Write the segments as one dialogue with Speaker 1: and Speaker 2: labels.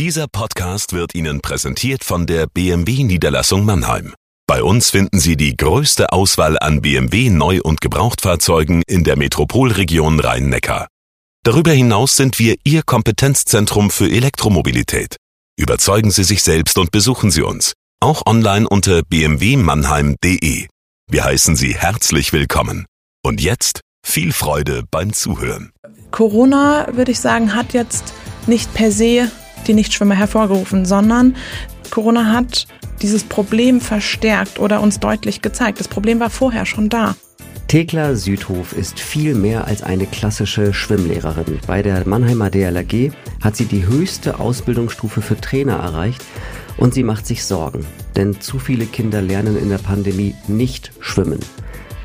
Speaker 1: Dieser Podcast wird Ihnen präsentiert von der BMW Niederlassung Mannheim. Bei uns finden Sie die größte Auswahl an BMW Neu- und Gebrauchtfahrzeugen in der Metropolregion Rhein-Neckar. Darüber hinaus sind wir Ihr Kompetenzzentrum für Elektromobilität. Überzeugen Sie sich selbst und besuchen Sie uns, auch online unter bmwmannheim.de. Wir heißen Sie herzlich willkommen. Und jetzt viel Freude beim Zuhören.
Speaker 2: Corona, würde ich sagen, hat jetzt nicht per se die Nichtschwimmer hervorgerufen, sondern Corona hat dieses Problem verstärkt oder uns deutlich gezeigt. Das Problem war vorher schon da.
Speaker 3: Thekla Südhof ist viel mehr als eine klassische Schwimmlehrerin. Bei der Mannheimer DLRG hat sie die höchste Ausbildungsstufe für Trainer erreicht und sie macht sich Sorgen, denn zu viele Kinder lernen in der Pandemie nicht schwimmen.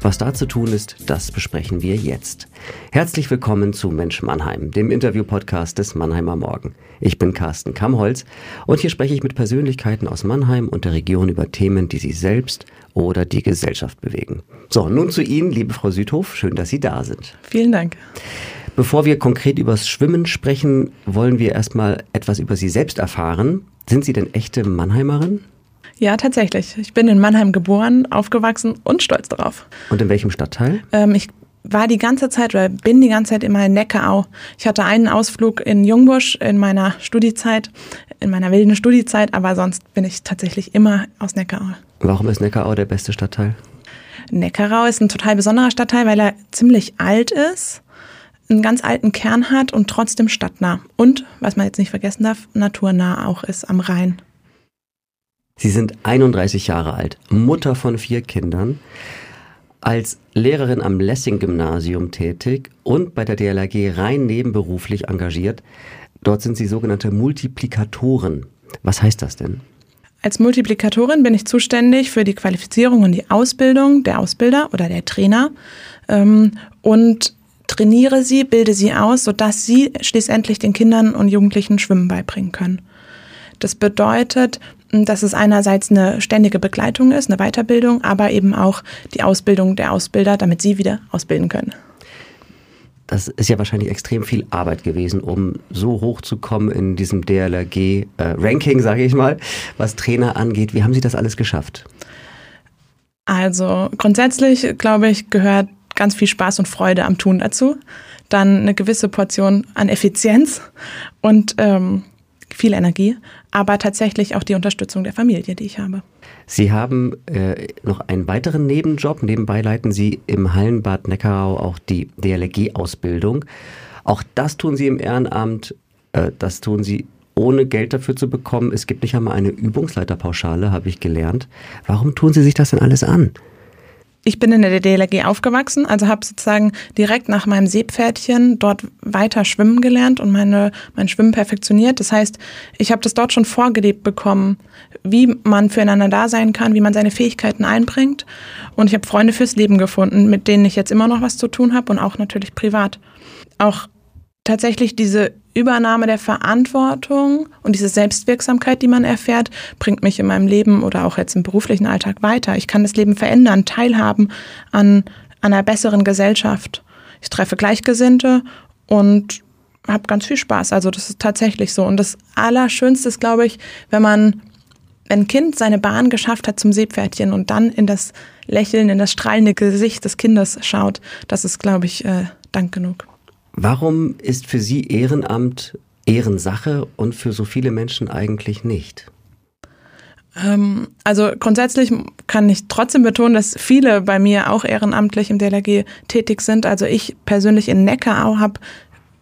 Speaker 3: Was da zu tun ist, das besprechen wir jetzt. Herzlich willkommen zu Mensch Mannheim, dem Interview-Podcast des Mannheimer Morgen. Ich bin Carsten Kamholz und hier spreche ich mit Persönlichkeiten aus Mannheim und der Region über Themen, die sie selbst oder die Gesellschaft bewegen. So, nun zu Ihnen, liebe Frau Südhof. Schön, dass Sie da sind.
Speaker 2: Vielen Dank.
Speaker 3: Bevor wir konkret übers Schwimmen sprechen, wollen wir erstmal etwas über Sie selbst erfahren. Sind Sie denn echte Mannheimerin?
Speaker 2: Ja, tatsächlich. Ich bin in Mannheim geboren, aufgewachsen und stolz darauf.
Speaker 3: Und in welchem Stadtteil?
Speaker 2: Ähm, ich war die ganze Zeit oder bin die ganze Zeit immer in Neckarau. Ich hatte einen Ausflug in Jungbusch in meiner Studiezeit, in meiner wilden Studiezeit, aber sonst bin ich tatsächlich immer aus Neckarau.
Speaker 3: Warum ist Neckarau der beste Stadtteil?
Speaker 2: Neckarau ist ein total besonderer Stadtteil, weil er ziemlich alt ist, einen ganz alten Kern hat und trotzdem stadtnah. Und, was man jetzt nicht vergessen darf, naturnah auch ist am Rhein.
Speaker 3: Sie sind 31 Jahre alt, Mutter von vier Kindern, als Lehrerin am Lessing-Gymnasium tätig und bei der DLRG rein nebenberuflich engagiert. Dort sind Sie sogenannte Multiplikatoren. Was heißt das denn?
Speaker 2: Als Multiplikatorin bin ich zuständig für die Qualifizierung und die Ausbildung der Ausbilder oder der Trainer ähm, und trainiere sie, bilde sie aus, sodass sie schließlich den Kindern und Jugendlichen Schwimmen beibringen können. Das bedeutet, dass es einerseits eine ständige Begleitung ist, eine Weiterbildung, aber eben auch die Ausbildung der Ausbilder, damit sie wieder ausbilden können.
Speaker 3: Das ist ja wahrscheinlich extrem viel Arbeit gewesen, um so hoch zu kommen in diesem DLRG-Ranking, äh, sage ich mal, was Trainer angeht. Wie haben Sie das alles geschafft?
Speaker 2: Also grundsätzlich, glaube ich, gehört ganz viel Spaß und Freude am Tun dazu. Dann eine gewisse Portion an Effizienz und ähm, viel Energie, aber tatsächlich auch die Unterstützung der Familie, die ich habe.
Speaker 3: Sie haben äh, noch einen weiteren Nebenjob. Nebenbei leiten Sie im Hallenbad Neckarau auch die DLRG-Ausbildung. Auch das tun Sie im Ehrenamt. Äh, das tun Sie ohne Geld dafür zu bekommen. Es gibt nicht einmal eine Übungsleiterpauschale, habe ich gelernt. Warum tun Sie sich das denn alles an?
Speaker 2: Ich bin in der DLRG aufgewachsen, also habe sozusagen direkt nach meinem Seepferdchen dort weiter schwimmen gelernt und meine, mein Schwimmen perfektioniert. Das heißt, ich habe das dort schon vorgelebt bekommen, wie man füreinander da sein kann, wie man seine Fähigkeiten einbringt. Und ich habe Freunde fürs Leben gefunden, mit denen ich jetzt immer noch was zu tun habe und auch natürlich privat. Auch tatsächlich diese Übernahme der Verantwortung und diese Selbstwirksamkeit, die man erfährt, bringt mich in meinem Leben oder auch jetzt im beruflichen Alltag weiter. Ich kann das Leben verändern, teilhaben an, einer besseren Gesellschaft. Ich treffe Gleichgesinnte und habe ganz viel Spaß. Also das ist tatsächlich so. Und das Allerschönste ist, glaube ich, wenn man wenn ein Kind seine Bahn geschafft hat zum Seepferdchen und dann in das Lächeln, in das strahlende Gesicht des Kindes schaut, das ist, glaube ich, äh, Dank genug.
Speaker 3: Warum ist für Sie Ehrenamt Ehrensache und für so viele Menschen eigentlich nicht?
Speaker 2: Ähm, also grundsätzlich kann ich trotzdem betonen, dass viele bei mir auch ehrenamtlich im DLRG tätig sind. Also ich persönlich in Neckarau habe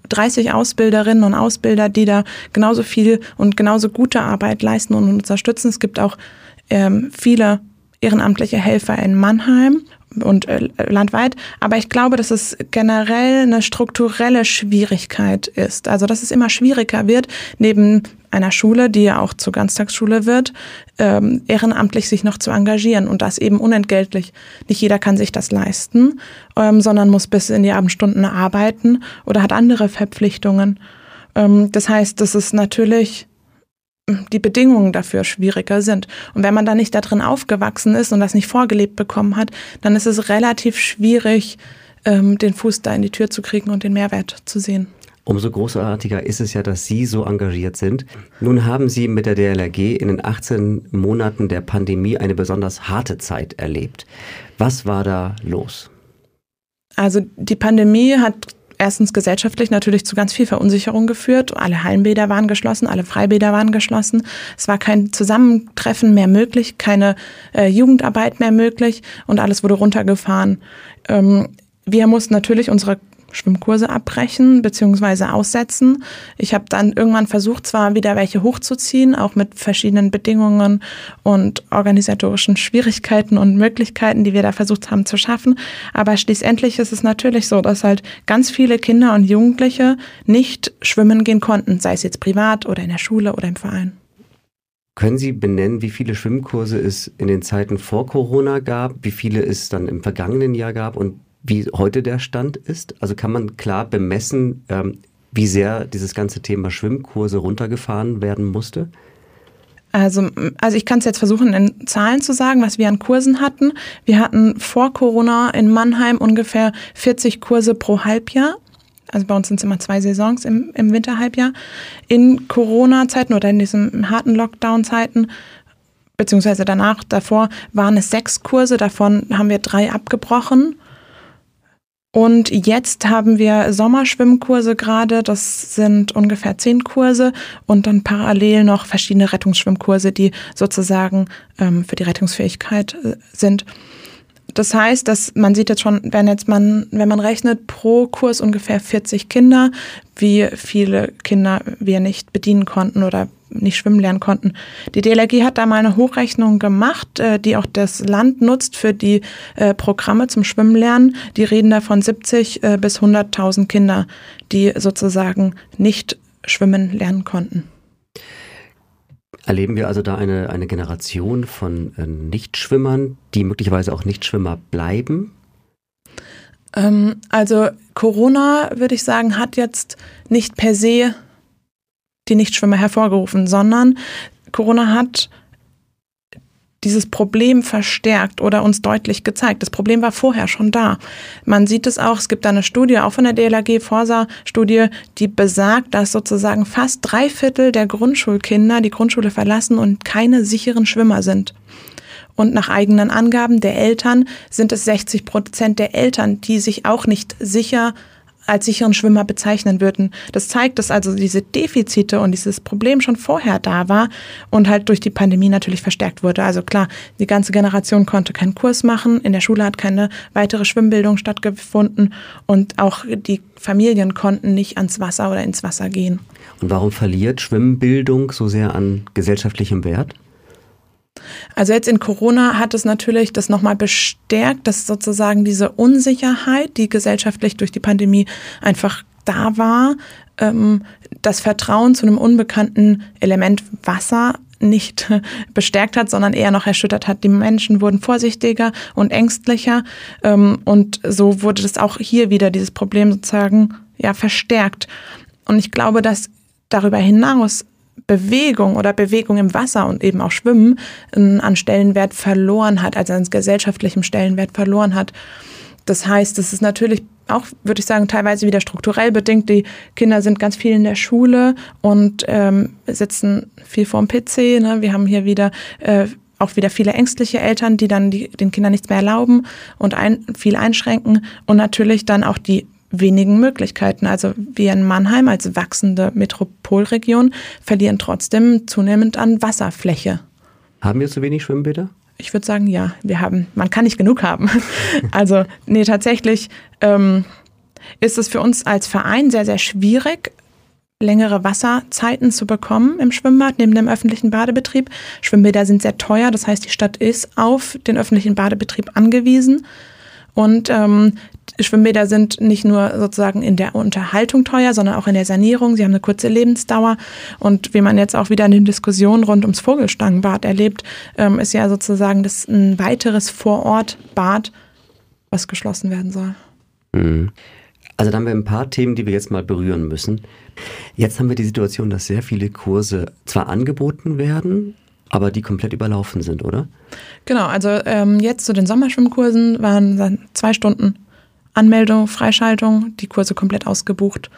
Speaker 2: 30 Ausbilderinnen und Ausbilder, die da genauso viel und genauso gute Arbeit leisten und unterstützen. Es gibt auch ähm, viele ehrenamtliche Helfer in Mannheim und äh, landweit. Aber ich glaube, dass es generell eine strukturelle Schwierigkeit ist. Also, dass es immer schwieriger wird, neben einer Schule, die ja auch zur Ganztagsschule wird, ähm, ehrenamtlich sich noch zu engagieren und das eben unentgeltlich. Nicht jeder kann sich das leisten, ähm, sondern muss bis in die Abendstunden arbeiten oder hat andere Verpflichtungen. Ähm, das heißt, das ist natürlich die Bedingungen dafür schwieriger sind. Und wenn man da nicht da drin aufgewachsen ist und das nicht vorgelebt bekommen hat, dann ist es relativ schwierig, ähm, den Fuß da in die Tür zu kriegen und den Mehrwert zu sehen.
Speaker 3: Umso großartiger ist es ja, dass Sie so engagiert sind. Nun haben Sie mit der DLRG in den 18 Monaten der Pandemie eine besonders harte Zeit erlebt. Was war da los?
Speaker 2: Also die Pandemie hat erstens gesellschaftlich natürlich zu ganz viel Verunsicherung geführt. Alle Hallenbäder waren geschlossen, alle Freibäder waren geschlossen. Es war kein Zusammentreffen mehr möglich, keine äh, Jugendarbeit mehr möglich und alles wurde runtergefahren. Ähm, wir mussten natürlich unsere Schwimmkurse abbrechen bzw. aussetzen. Ich habe dann irgendwann versucht, zwar wieder welche hochzuziehen, auch mit verschiedenen Bedingungen und organisatorischen Schwierigkeiten und Möglichkeiten, die wir da versucht haben zu schaffen. Aber schließlich ist es natürlich so, dass halt ganz viele Kinder und Jugendliche nicht schwimmen gehen konnten, sei es jetzt privat oder in der Schule oder im Verein.
Speaker 3: Können Sie benennen, wie viele Schwimmkurse es in den Zeiten vor Corona gab, wie viele es dann im vergangenen Jahr gab und wie heute der Stand ist? Also kann man klar bemessen, ähm, wie sehr dieses ganze Thema Schwimmkurse runtergefahren werden musste?
Speaker 2: Also, also ich kann es jetzt versuchen, in Zahlen zu sagen, was wir an Kursen hatten. Wir hatten vor Corona in Mannheim ungefähr 40 Kurse pro Halbjahr. Also bei uns sind es immer zwei Saisons im, im Winterhalbjahr. In Corona-Zeiten oder in diesen harten Lockdown-Zeiten beziehungsweise danach, davor waren es sechs Kurse, davon haben wir drei abgebrochen. Und jetzt haben wir Sommerschwimmkurse gerade. Das sind ungefähr zehn Kurse und dann parallel noch verschiedene Rettungsschwimmkurse, die sozusagen ähm, für die Rettungsfähigkeit äh, sind. Das heißt, dass man sieht jetzt schon, wenn jetzt man, wenn man rechnet, pro Kurs ungefähr 40 Kinder, wie viele Kinder wir nicht bedienen konnten oder nicht schwimmen lernen konnten. Die DLRG hat da mal eine Hochrechnung gemacht, äh, die auch das Land nutzt für die äh, Programme zum Schwimmen lernen. Die reden da von 70 äh, bis 100.000 Kinder, die sozusagen nicht schwimmen lernen konnten.
Speaker 3: Erleben wir also da eine, eine Generation von Nichtschwimmern, die möglicherweise auch Nichtschwimmer bleiben?
Speaker 2: Ähm, also Corona, würde ich sagen, hat jetzt nicht per se die Nichtschwimmer hervorgerufen, sondern Corona hat dieses Problem verstärkt oder uns deutlich gezeigt. Das Problem war vorher schon da. Man sieht es auch, es gibt eine Studie, auch von der DLAG, Forsa-Studie, die besagt, dass sozusagen fast drei Viertel der Grundschulkinder die Grundschule verlassen und keine sicheren Schwimmer sind. Und nach eigenen Angaben der Eltern sind es 60 Prozent der Eltern, die sich auch nicht sicher als sicheren Schwimmer bezeichnen würden. Das zeigt, dass also diese Defizite und dieses Problem schon vorher da war und halt durch die Pandemie natürlich verstärkt wurde. Also klar, die ganze Generation konnte keinen Kurs machen, in der Schule hat keine weitere Schwimmbildung stattgefunden und auch die Familien konnten nicht ans Wasser oder ins Wasser gehen.
Speaker 3: Und warum verliert Schwimmbildung so sehr an gesellschaftlichem Wert?
Speaker 2: Also jetzt in Corona hat es natürlich das nochmal bestärkt, dass sozusagen diese Unsicherheit, die gesellschaftlich durch die Pandemie einfach da war, ähm, das Vertrauen zu einem unbekannten Element Wasser nicht bestärkt hat, sondern eher noch erschüttert hat. Die Menschen wurden vorsichtiger und ängstlicher ähm, und so wurde das auch hier wieder dieses Problem sozusagen ja verstärkt. Und ich glaube, dass darüber hinaus Bewegung oder Bewegung im Wasser und eben auch Schwimmen an Stellenwert verloren hat, also an gesellschaftlichem Stellenwert verloren hat. Das heißt, es ist natürlich auch, würde ich sagen, teilweise wieder strukturell bedingt. Die Kinder sind ganz viel in der Schule und ähm, sitzen viel vorm PC. Ne? Wir haben hier wieder äh, auch wieder viele ängstliche Eltern, die dann die, den Kindern nichts mehr erlauben und ein, viel einschränken. Und natürlich dann auch die wenigen Möglichkeiten. Also wir in Mannheim als wachsende Metropolregion verlieren trotzdem zunehmend an Wasserfläche.
Speaker 3: Haben wir zu wenig Schwimmbäder?
Speaker 2: Ich würde sagen, ja, wir haben, man kann nicht genug haben. Also, nee, tatsächlich ähm, ist es für uns als Verein sehr, sehr schwierig, längere Wasserzeiten zu bekommen im Schwimmbad neben dem öffentlichen Badebetrieb. Schwimmbäder sind sehr teuer, das heißt, die Stadt ist auf den öffentlichen Badebetrieb angewiesen. Und ähm, Schwimmbäder sind nicht nur sozusagen in der Unterhaltung teuer, sondern auch in der Sanierung. Sie haben eine kurze Lebensdauer. Und wie man jetzt auch wieder in den Diskussionen rund ums Vogelstangenbad erlebt, ähm, ist ja sozusagen das ein weiteres Vorortbad, was geschlossen werden soll.
Speaker 3: Mhm. Also da haben wir ein paar Themen, die wir jetzt mal berühren müssen. Jetzt haben wir die Situation, dass sehr viele Kurse zwar angeboten werden, aber die komplett überlaufen sind, oder?
Speaker 2: Genau, also ähm, jetzt zu den Sommerschwimmkursen waren dann zwei Stunden Anmeldung, Freischaltung, die Kurse komplett ausgebucht.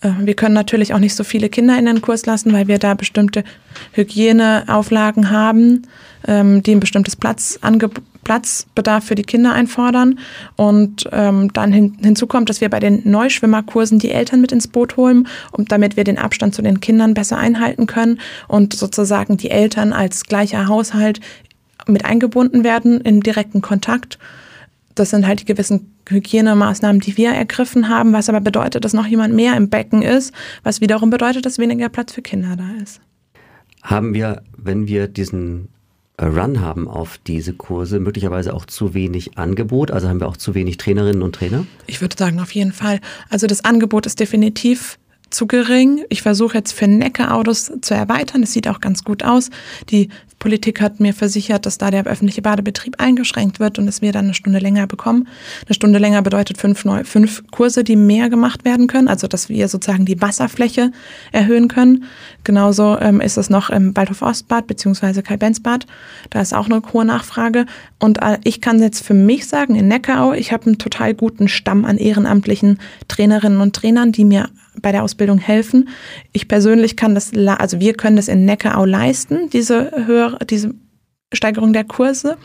Speaker 2: Äh, wir können natürlich auch nicht so viele Kinder in den Kurs lassen, weil wir da bestimmte Hygieneauflagen haben, ähm, die ein bestimmtes Platzangebot Platzbedarf für die Kinder einfordern. Und ähm, dann hin, hinzu kommt, dass wir bei den Neuschwimmerkursen die Eltern mit ins Boot holen, um, damit wir den Abstand zu den Kindern besser einhalten können und sozusagen die Eltern als gleicher Haushalt mit eingebunden werden in direkten Kontakt. Das sind halt die gewissen Hygienemaßnahmen, die wir ergriffen haben, was aber bedeutet, dass noch jemand mehr im Becken ist, was wiederum bedeutet, dass weniger Platz für Kinder da ist.
Speaker 3: Haben wir, wenn wir diesen Run haben auf diese Kurse, möglicherweise auch zu wenig Angebot? Also haben wir auch zu wenig Trainerinnen und Trainer?
Speaker 2: Ich würde sagen, auf jeden Fall. Also das Angebot ist definitiv zu gering. Ich versuche jetzt für Necke-Autos zu erweitern. Das sieht auch ganz gut aus. Die Politik hat mir versichert, dass da der öffentliche Badebetrieb eingeschränkt wird und dass wir dann eine Stunde länger bekommen. Eine Stunde länger bedeutet fünf, neu, fünf Kurse, die mehr gemacht werden können, also dass wir sozusagen die Wasserfläche erhöhen können. Genauso ähm, ist es noch im Waldhof Ostbad beziehungsweise Kai-Benz-Bad. Da ist auch eine hohe Nachfrage. Und äh, ich kann jetzt für mich sagen, in Neckarau, ich habe einen total guten Stamm an ehrenamtlichen Trainerinnen und Trainern, die mir bei der Ausbildung helfen. Ich persönlich kann das, also wir können das in Neckarau leisten, diese höhere diese Steigerung der Kurse.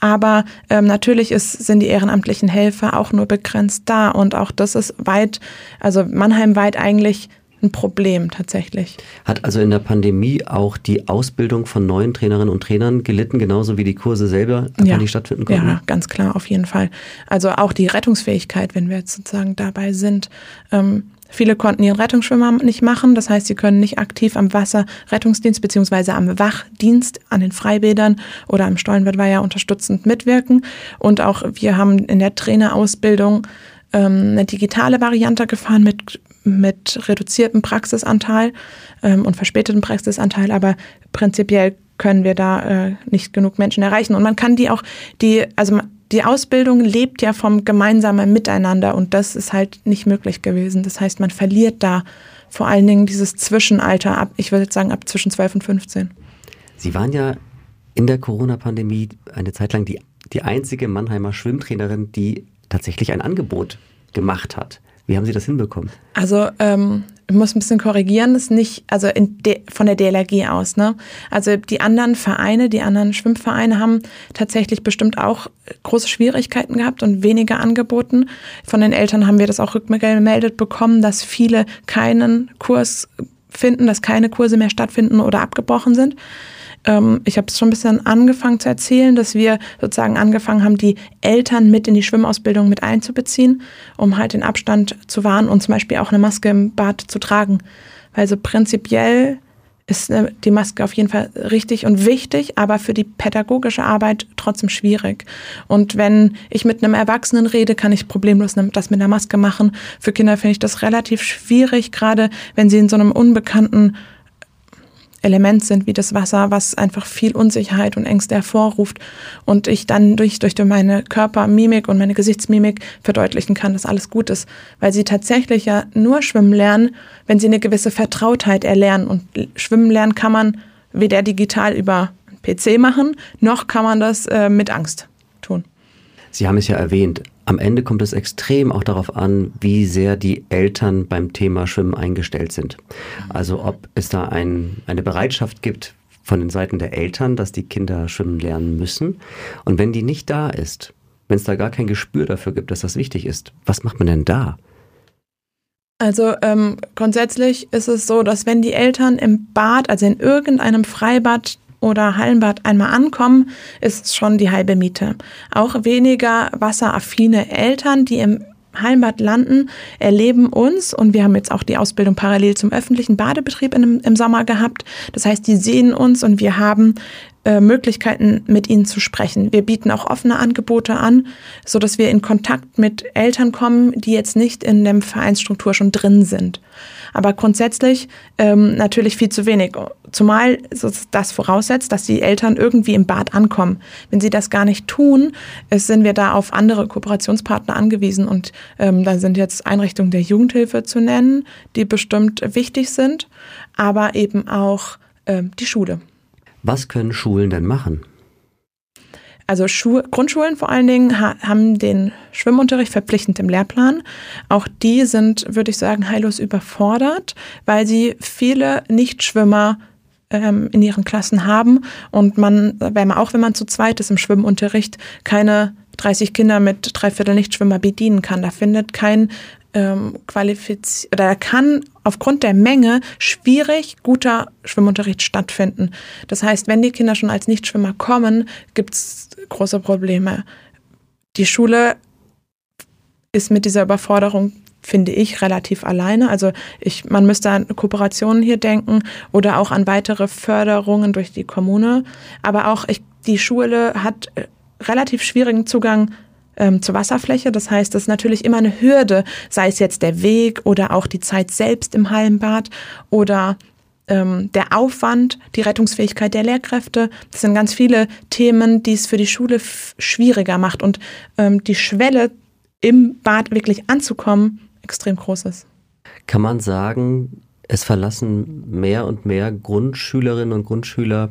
Speaker 2: Aber ähm, natürlich ist, sind die ehrenamtlichen Helfer auch nur begrenzt da und auch das ist weit, also Mannheim weit eigentlich ein Problem tatsächlich.
Speaker 3: Hat also in der Pandemie auch die Ausbildung von neuen Trainerinnen und Trainern gelitten, genauso wie die Kurse selber
Speaker 2: ja.
Speaker 3: nicht stattfinden konnten?
Speaker 2: Ja, ganz klar, auf jeden Fall. Also auch die Rettungsfähigkeit, wenn wir jetzt sozusagen dabei sind. Ähm, Viele konnten ihren Rettungsschwimmer nicht machen, das heißt, sie können nicht aktiv am Wasserrettungsdienst beziehungsweise am Wachdienst an den Freibädern oder am Stollenwettweiher unterstützend mitwirken. Und auch wir haben in der Trainerausbildung ähm, eine digitale Variante gefahren mit mit reduziertem Praxisanteil ähm, und verspätetem Praxisanteil, aber prinzipiell können wir da äh, nicht genug Menschen erreichen. Und man kann die auch, die, also die Ausbildung lebt ja vom gemeinsamen Miteinander und das ist halt nicht möglich gewesen. Das heißt, man verliert da vor allen Dingen dieses Zwischenalter ab, ich würde sagen ab zwischen 12 und 15.
Speaker 3: Sie waren ja in der Corona-Pandemie eine Zeit lang die, die einzige Mannheimer Schwimmtrainerin, die tatsächlich ein Angebot gemacht hat. Wie haben Sie das hinbekommen?
Speaker 2: Also ähm, ich muss ein bisschen korrigieren, ist nicht, also von der DLRG aus, ne? Also die anderen Vereine, die anderen Schwimmvereine haben tatsächlich bestimmt auch große Schwierigkeiten gehabt und weniger angeboten. Von den Eltern haben wir das auch rückgemeldet bekommen, dass viele keinen Kurs finden, dass keine Kurse mehr stattfinden oder abgebrochen sind ähm, ich habe es schon ein bisschen angefangen zu erzählen, dass wir sozusagen angefangen haben, die Eltern mit in die Schwimmausbildung mit einzubeziehen, um halt den Abstand zu wahren und zum Beispiel auch eine Maske im Bad zu tragen. Weil so prinzipiell ist äh, die Maske auf jeden Fall richtig und wichtig, aber für die pädagogische Arbeit trotzdem schwierig. Und wenn ich mit einem Erwachsenen rede, kann ich problemlos das mit einer Maske machen. Für Kinder finde ich das relativ schwierig, gerade wenn sie in so einem unbekannten Element sind wie das Wasser, was einfach viel Unsicherheit und Ängste hervorruft und ich dann durch, durch meine Körpermimik und meine Gesichtsmimik verdeutlichen kann, dass alles gut ist, weil sie tatsächlich ja nur schwimmen lernen, wenn sie eine gewisse Vertrautheit erlernen und schwimmen lernen kann man weder digital über PC machen, noch kann man das äh, mit Angst tun.
Speaker 3: Sie haben es ja erwähnt, am Ende kommt es extrem auch darauf an, wie sehr die Eltern beim Thema Schwimmen eingestellt sind. Also ob es da ein, eine Bereitschaft gibt von den Seiten der Eltern, dass die Kinder schwimmen lernen müssen. Und wenn die nicht da ist, wenn es da gar kein Gespür dafür gibt, dass das wichtig ist, was macht man denn da?
Speaker 2: Also ähm, grundsätzlich ist es so, dass wenn die Eltern im Bad, also in irgendeinem Freibad oder Hallenbad einmal ankommen, ist schon die halbe Miete. Auch weniger wasseraffine Eltern, die im Hallenbad landen, erleben uns und wir haben jetzt auch die Ausbildung parallel zum öffentlichen Badebetrieb in, im Sommer gehabt. Das heißt, die sehen uns und wir haben äh, Möglichkeiten, mit ihnen zu sprechen. Wir bieten auch offene Angebote an, so dass wir in Kontakt mit Eltern kommen, die jetzt nicht in der Vereinsstruktur schon drin sind. Aber grundsätzlich ähm, natürlich viel zu wenig. Zumal das voraussetzt, dass die Eltern irgendwie im Bad ankommen. Wenn sie das gar nicht tun, sind wir da auf andere Kooperationspartner angewiesen. Und ähm, da sind jetzt Einrichtungen der Jugendhilfe zu nennen, die bestimmt wichtig sind, aber eben auch ähm, die Schule.
Speaker 3: Was können Schulen denn machen?
Speaker 2: also Schu Grundschulen vor allen Dingen ha haben den Schwimmunterricht verpflichtend im Lehrplan. Auch die sind, würde ich sagen, heillos überfordert, weil sie viele Nichtschwimmer ähm, in ihren Klassen haben und man, wenn man auch wenn man zu zweit ist im Schwimmunterricht, keine 30 Kinder mit dreiviertel Nichtschwimmer bedienen kann. Da findet kein ähm, qualifiziert oder kann aufgrund der Menge schwierig guter Schwimmunterricht stattfinden. Das heißt, wenn die Kinder schon als Nichtschwimmer kommen, gibt es große Probleme. Die Schule ist mit dieser Überforderung finde ich, relativ alleine. Also ich, man müsste an Kooperationen hier denken oder auch an weitere Förderungen durch die Kommune. Aber auch ich, die Schule hat äh, relativ schwierigen Zugang ähm, zur Wasserfläche. Das heißt, das ist natürlich immer eine Hürde, sei es jetzt der Weg oder auch die Zeit selbst im Hallenbad oder ähm, der Aufwand, die Rettungsfähigkeit der Lehrkräfte. Das sind ganz viele Themen, die es für die Schule schwieriger macht und ähm, die Schwelle im Bad wirklich anzukommen extrem groß ist.
Speaker 3: Kann man sagen, es verlassen mehr und mehr Grundschülerinnen und Grundschüler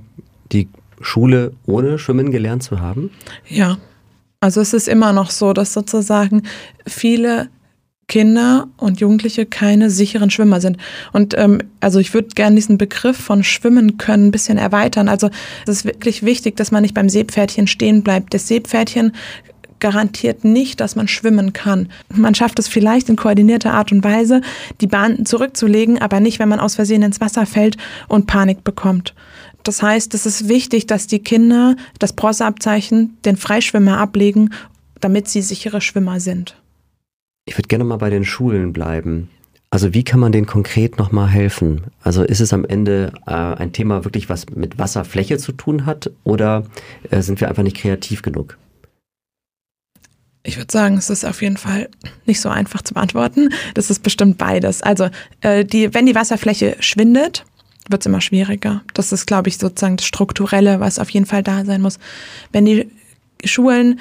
Speaker 3: die Schule ohne Schwimmen gelernt zu haben?
Speaker 2: Ja, also es ist immer noch so, dass sozusagen viele Kinder und Jugendliche keine sicheren Schwimmer sind. Und ähm, also ich würde gerne diesen Begriff von Schwimmen können ein bisschen erweitern. Also es ist wirklich wichtig, dass man nicht beim Seepferdchen stehen bleibt. Das Seepferdchen garantiert nicht, dass man schwimmen kann. Man schafft es vielleicht in koordinierter Art und Weise, die Bahn zurückzulegen, aber nicht, wenn man aus Versehen ins Wasser fällt und Panik bekommt. Das heißt, es ist wichtig, dass die Kinder das Bronzeabzeichen den Freischwimmer ablegen, damit sie sichere Schwimmer sind.
Speaker 3: Ich würde gerne mal bei den Schulen bleiben. Also wie kann man denen konkret nochmal helfen? Also ist es am Ende äh, ein Thema wirklich, was mit Wasserfläche zu tun hat oder äh, sind wir einfach nicht kreativ genug?
Speaker 2: Ich würde sagen, es ist auf jeden Fall nicht so einfach zu beantworten. Das ist bestimmt beides. Also äh, die, wenn die Wasserfläche schwindet, wird es immer schwieriger. Das ist, glaube ich, sozusagen das Strukturelle, was auf jeden Fall da sein muss. Wenn die Schulen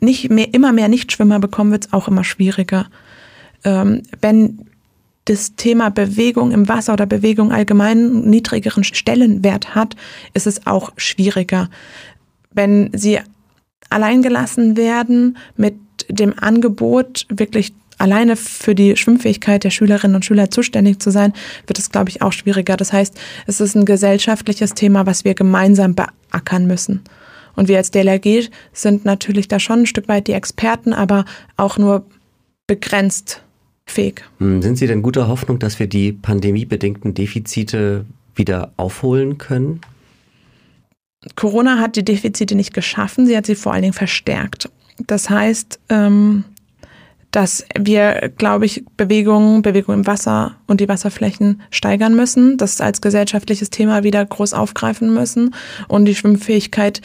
Speaker 2: nicht mehr, immer mehr Nichtschwimmer bekommen, wird es auch immer schwieriger. Ähm, wenn das Thema Bewegung im Wasser oder Bewegung allgemein niedrigeren Stellenwert hat, ist es auch schwieriger. Wenn sie alleingelassen werden mit dem Angebot, wirklich alleine für die Schwimmfähigkeit der Schülerinnen und Schüler zuständig zu sein, wird es, glaube ich, auch schwieriger. Das heißt, es ist ein gesellschaftliches Thema, was wir gemeinsam beackern müssen. Und wir als DLRG sind natürlich da schon ein Stück weit die Experten, aber auch nur begrenzt fähig.
Speaker 3: Hm, sind Sie denn guter Hoffnung, dass wir die pandemiebedingten Defizite wieder aufholen können?
Speaker 2: Corona hat die Defizite nicht geschaffen, sie hat sie vor allen Dingen verstärkt. Das heißt, ähm, dass wir, glaube ich, Bewegung, Bewegung im Wasser und die Wasserflächen steigern müssen, das als gesellschaftliches Thema wieder groß aufgreifen müssen und die Schwimmfähigkeit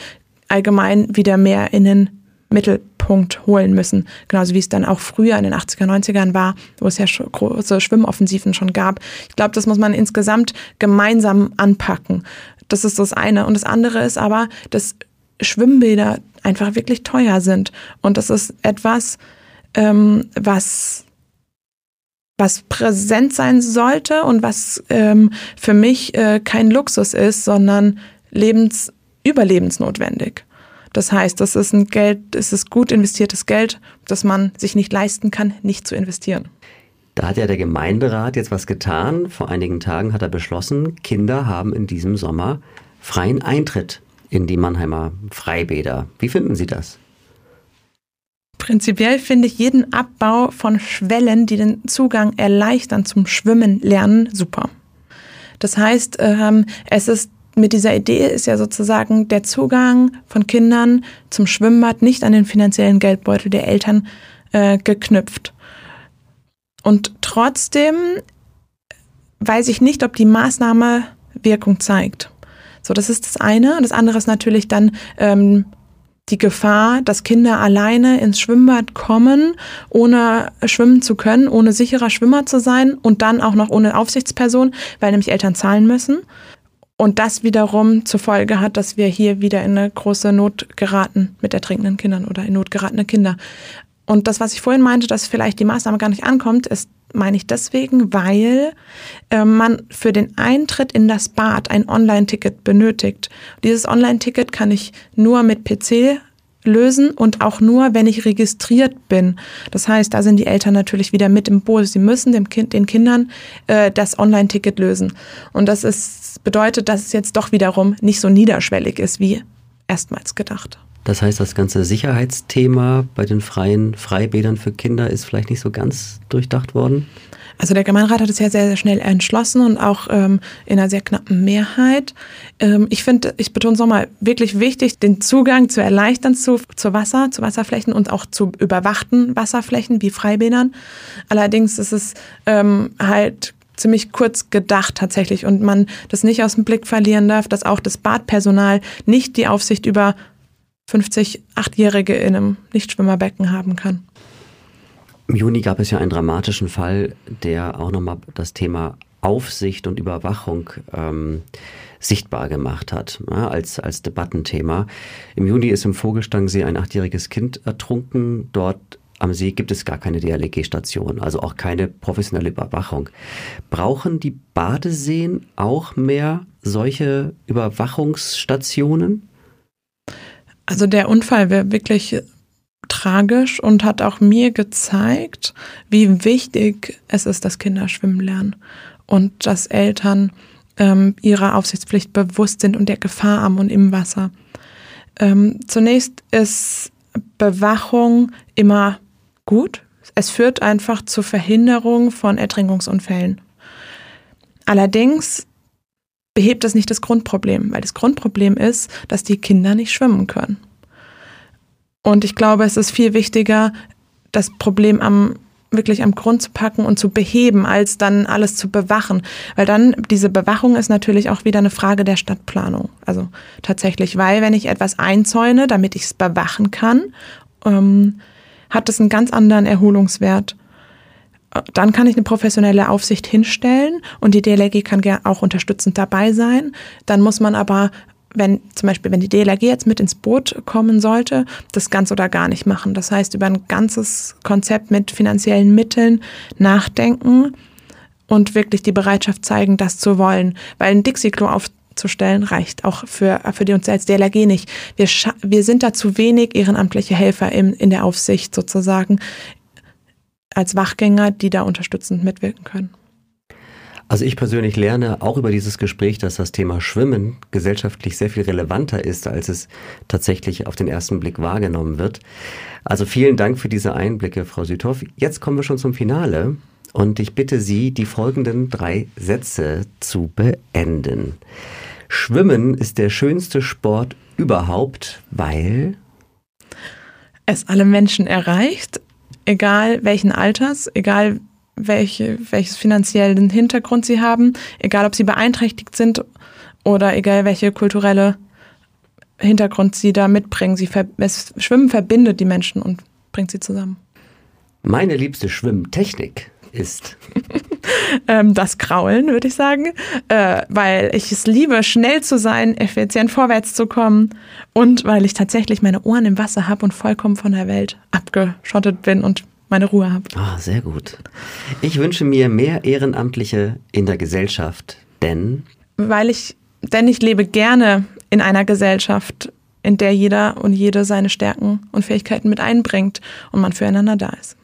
Speaker 2: allgemein wieder mehr in den Mittelpunkt holen müssen. Genauso wie es dann auch früher in den 80er, 90ern war, wo es ja große Schwimmoffensiven schon gab. Ich glaube, das muss man insgesamt gemeinsam anpacken. Das ist das eine. Und das andere ist aber, dass Schwimmbäder einfach wirklich teuer sind. Und das ist etwas, ähm, was was präsent sein sollte und was ähm, für mich äh, kein Luxus ist, sondern lebens überlebensnotwendig. Das heißt, das ist ein Geld, es ist gut investiertes Geld, das man sich nicht leisten kann, nicht zu investieren.
Speaker 3: Da hat ja der Gemeinderat jetzt was getan. Vor einigen Tagen hat er beschlossen, Kinder haben in diesem Sommer freien Eintritt in die Mannheimer Freibäder. Wie finden Sie das?
Speaker 2: Prinzipiell finde ich jeden Abbau von Schwellen, die den Zugang erleichtern zum Schwimmen lernen, super. Das heißt, ähm, es ist mit dieser Idee ist ja sozusagen der Zugang von Kindern zum Schwimmbad nicht an den finanziellen Geldbeutel der Eltern äh, geknüpft. Und trotzdem weiß ich nicht, ob die Maßnahme Wirkung zeigt. So, das ist das eine. Das andere ist natürlich dann ähm, die Gefahr, dass Kinder alleine ins Schwimmbad kommen, ohne schwimmen zu können, ohne sicherer Schwimmer zu sein und dann auch noch ohne Aufsichtsperson, weil nämlich Eltern zahlen müssen. Und das wiederum zur Folge hat, dass wir hier wieder in eine große Not geraten mit ertrinkenden Kindern oder in Not geratene Kinder. Und das, was ich vorhin meinte, dass vielleicht die Maßnahme gar nicht ankommt, ist, meine ich deswegen, weil äh, man für den Eintritt in das Bad ein Online-Ticket benötigt. Dieses Online-Ticket kann ich nur mit PC lösen und auch nur, wenn ich registriert bin. Das heißt, da sind die Eltern natürlich wieder mit im Boot. Sie müssen dem kind, den Kindern äh, das Online-Ticket lösen. Und das ist, bedeutet, dass es jetzt doch wiederum nicht so niederschwellig ist wie erstmals gedacht.
Speaker 3: Das heißt, das ganze Sicherheitsthema bei den freien Freibädern für Kinder ist vielleicht nicht so ganz durchdacht worden?
Speaker 2: Also der Gemeinderat hat es ja sehr, sehr schnell entschlossen und auch ähm, in einer sehr knappen Mehrheit. Ähm, ich finde, ich betone es nochmal, wirklich wichtig, den Zugang zu erleichtern zu, zu Wasser, zu Wasserflächen und auch zu überwachten Wasserflächen wie Freibädern. Allerdings ist es ähm, halt ziemlich kurz gedacht tatsächlich und man das nicht aus dem Blick verlieren darf, dass auch das Badpersonal nicht die Aufsicht über 50 Achtjährige in einem Nichtschwimmerbecken haben kann.
Speaker 3: Im Juni gab es ja einen dramatischen Fall, der auch nochmal das Thema Aufsicht und Überwachung ähm, sichtbar gemacht hat, ja, als, als Debattenthema. Im Juni ist im Vogelstangsee ein achtjähriges Kind ertrunken. Dort am See gibt es gar keine DLG-Station, also auch keine professionelle Überwachung. Brauchen die Badeseen auch mehr solche Überwachungsstationen?
Speaker 2: Also der Unfall wäre wirklich tragisch und hat auch mir gezeigt, wie wichtig es ist, dass Kinder schwimmen lernen und dass Eltern ähm, ihrer Aufsichtspflicht bewusst sind und der Gefahr am und im Wasser. Ähm, zunächst ist Bewachung immer gut. Es führt einfach zur Verhinderung von Ertrinkungsunfällen. Allerdings behebt das nicht das Grundproblem, weil das Grundproblem ist, dass die Kinder nicht schwimmen können. Und ich glaube, es ist viel wichtiger, das Problem am wirklich am Grund zu packen und zu beheben, als dann alles zu bewachen. Weil dann, diese Bewachung ist natürlich auch wieder eine Frage der Stadtplanung. Also tatsächlich, weil wenn ich etwas einzäune, damit ich es bewachen kann, ähm, hat es einen ganz anderen Erholungswert. Dann kann ich eine professionelle Aufsicht hinstellen und die DLRG kann auch unterstützend dabei sein. Dann muss man aber wenn zum Beispiel, wenn die DLRG jetzt mit ins Boot kommen sollte, das ganz oder gar nicht machen. Das heißt, über ein ganzes Konzept mit finanziellen Mitteln nachdenken und wirklich die Bereitschaft zeigen, das zu wollen. Weil ein Dixie-Klo aufzustellen reicht auch für, für die uns als DLRG nicht. Wir, wir sind da zu wenig ehrenamtliche Helfer im, in der Aufsicht sozusagen als Wachgänger, die da unterstützend mitwirken können.
Speaker 3: Also ich persönlich lerne auch über dieses Gespräch, dass das Thema Schwimmen gesellschaftlich sehr viel relevanter ist, als es tatsächlich auf den ersten Blick wahrgenommen wird. Also vielen Dank für diese Einblicke, Frau Südhoff. Jetzt kommen wir schon zum Finale und ich bitte Sie, die folgenden drei Sätze zu beenden. Schwimmen ist der schönste Sport überhaupt, weil
Speaker 2: es alle Menschen erreicht, egal welchen Alters, egal welche, welches finanziellen Hintergrund sie haben, egal ob sie beeinträchtigt sind oder egal welche kulturelle Hintergrund sie da mitbringen. Sie ver es, Schwimmen verbindet die Menschen und bringt sie zusammen.
Speaker 3: Meine liebste Schwimmtechnik ist
Speaker 2: ähm, das Kraulen, würde ich sagen, äh, weil ich es liebe, schnell zu sein, effizient vorwärts zu kommen und weil ich tatsächlich meine Ohren im Wasser habe und vollkommen von der Welt abgeschottet bin und meine Ruhe habe.
Speaker 3: Ah, sehr gut. Ich wünsche mir mehr Ehrenamtliche in der Gesellschaft, denn
Speaker 2: weil ich denn ich lebe gerne in einer Gesellschaft, in der jeder und jede seine Stärken und Fähigkeiten mit einbringt und man füreinander da ist.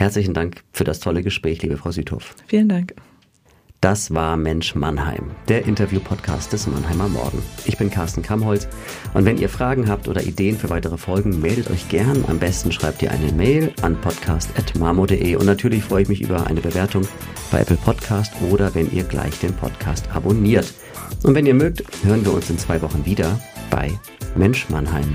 Speaker 3: Herzlichen Dank für das tolle Gespräch, liebe Frau Südhoff.
Speaker 2: Vielen Dank.
Speaker 3: Das war Mensch Mannheim, der Interview-Podcast des Mannheimer Morgen. Ich bin Carsten Kamholz und wenn ihr Fragen habt oder Ideen für weitere Folgen, meldet euch gern. Am besten schreibt ihr eine Mail an podcast.marmo.de und natürlich freue ich mich über eine Bewertung bei Apple Podcast oder wenn ihr gleich den Podcast abonniert. Und wenn ihr mögt, hören wir uns in zwei Wochen wieder bei Mensch Mannheim.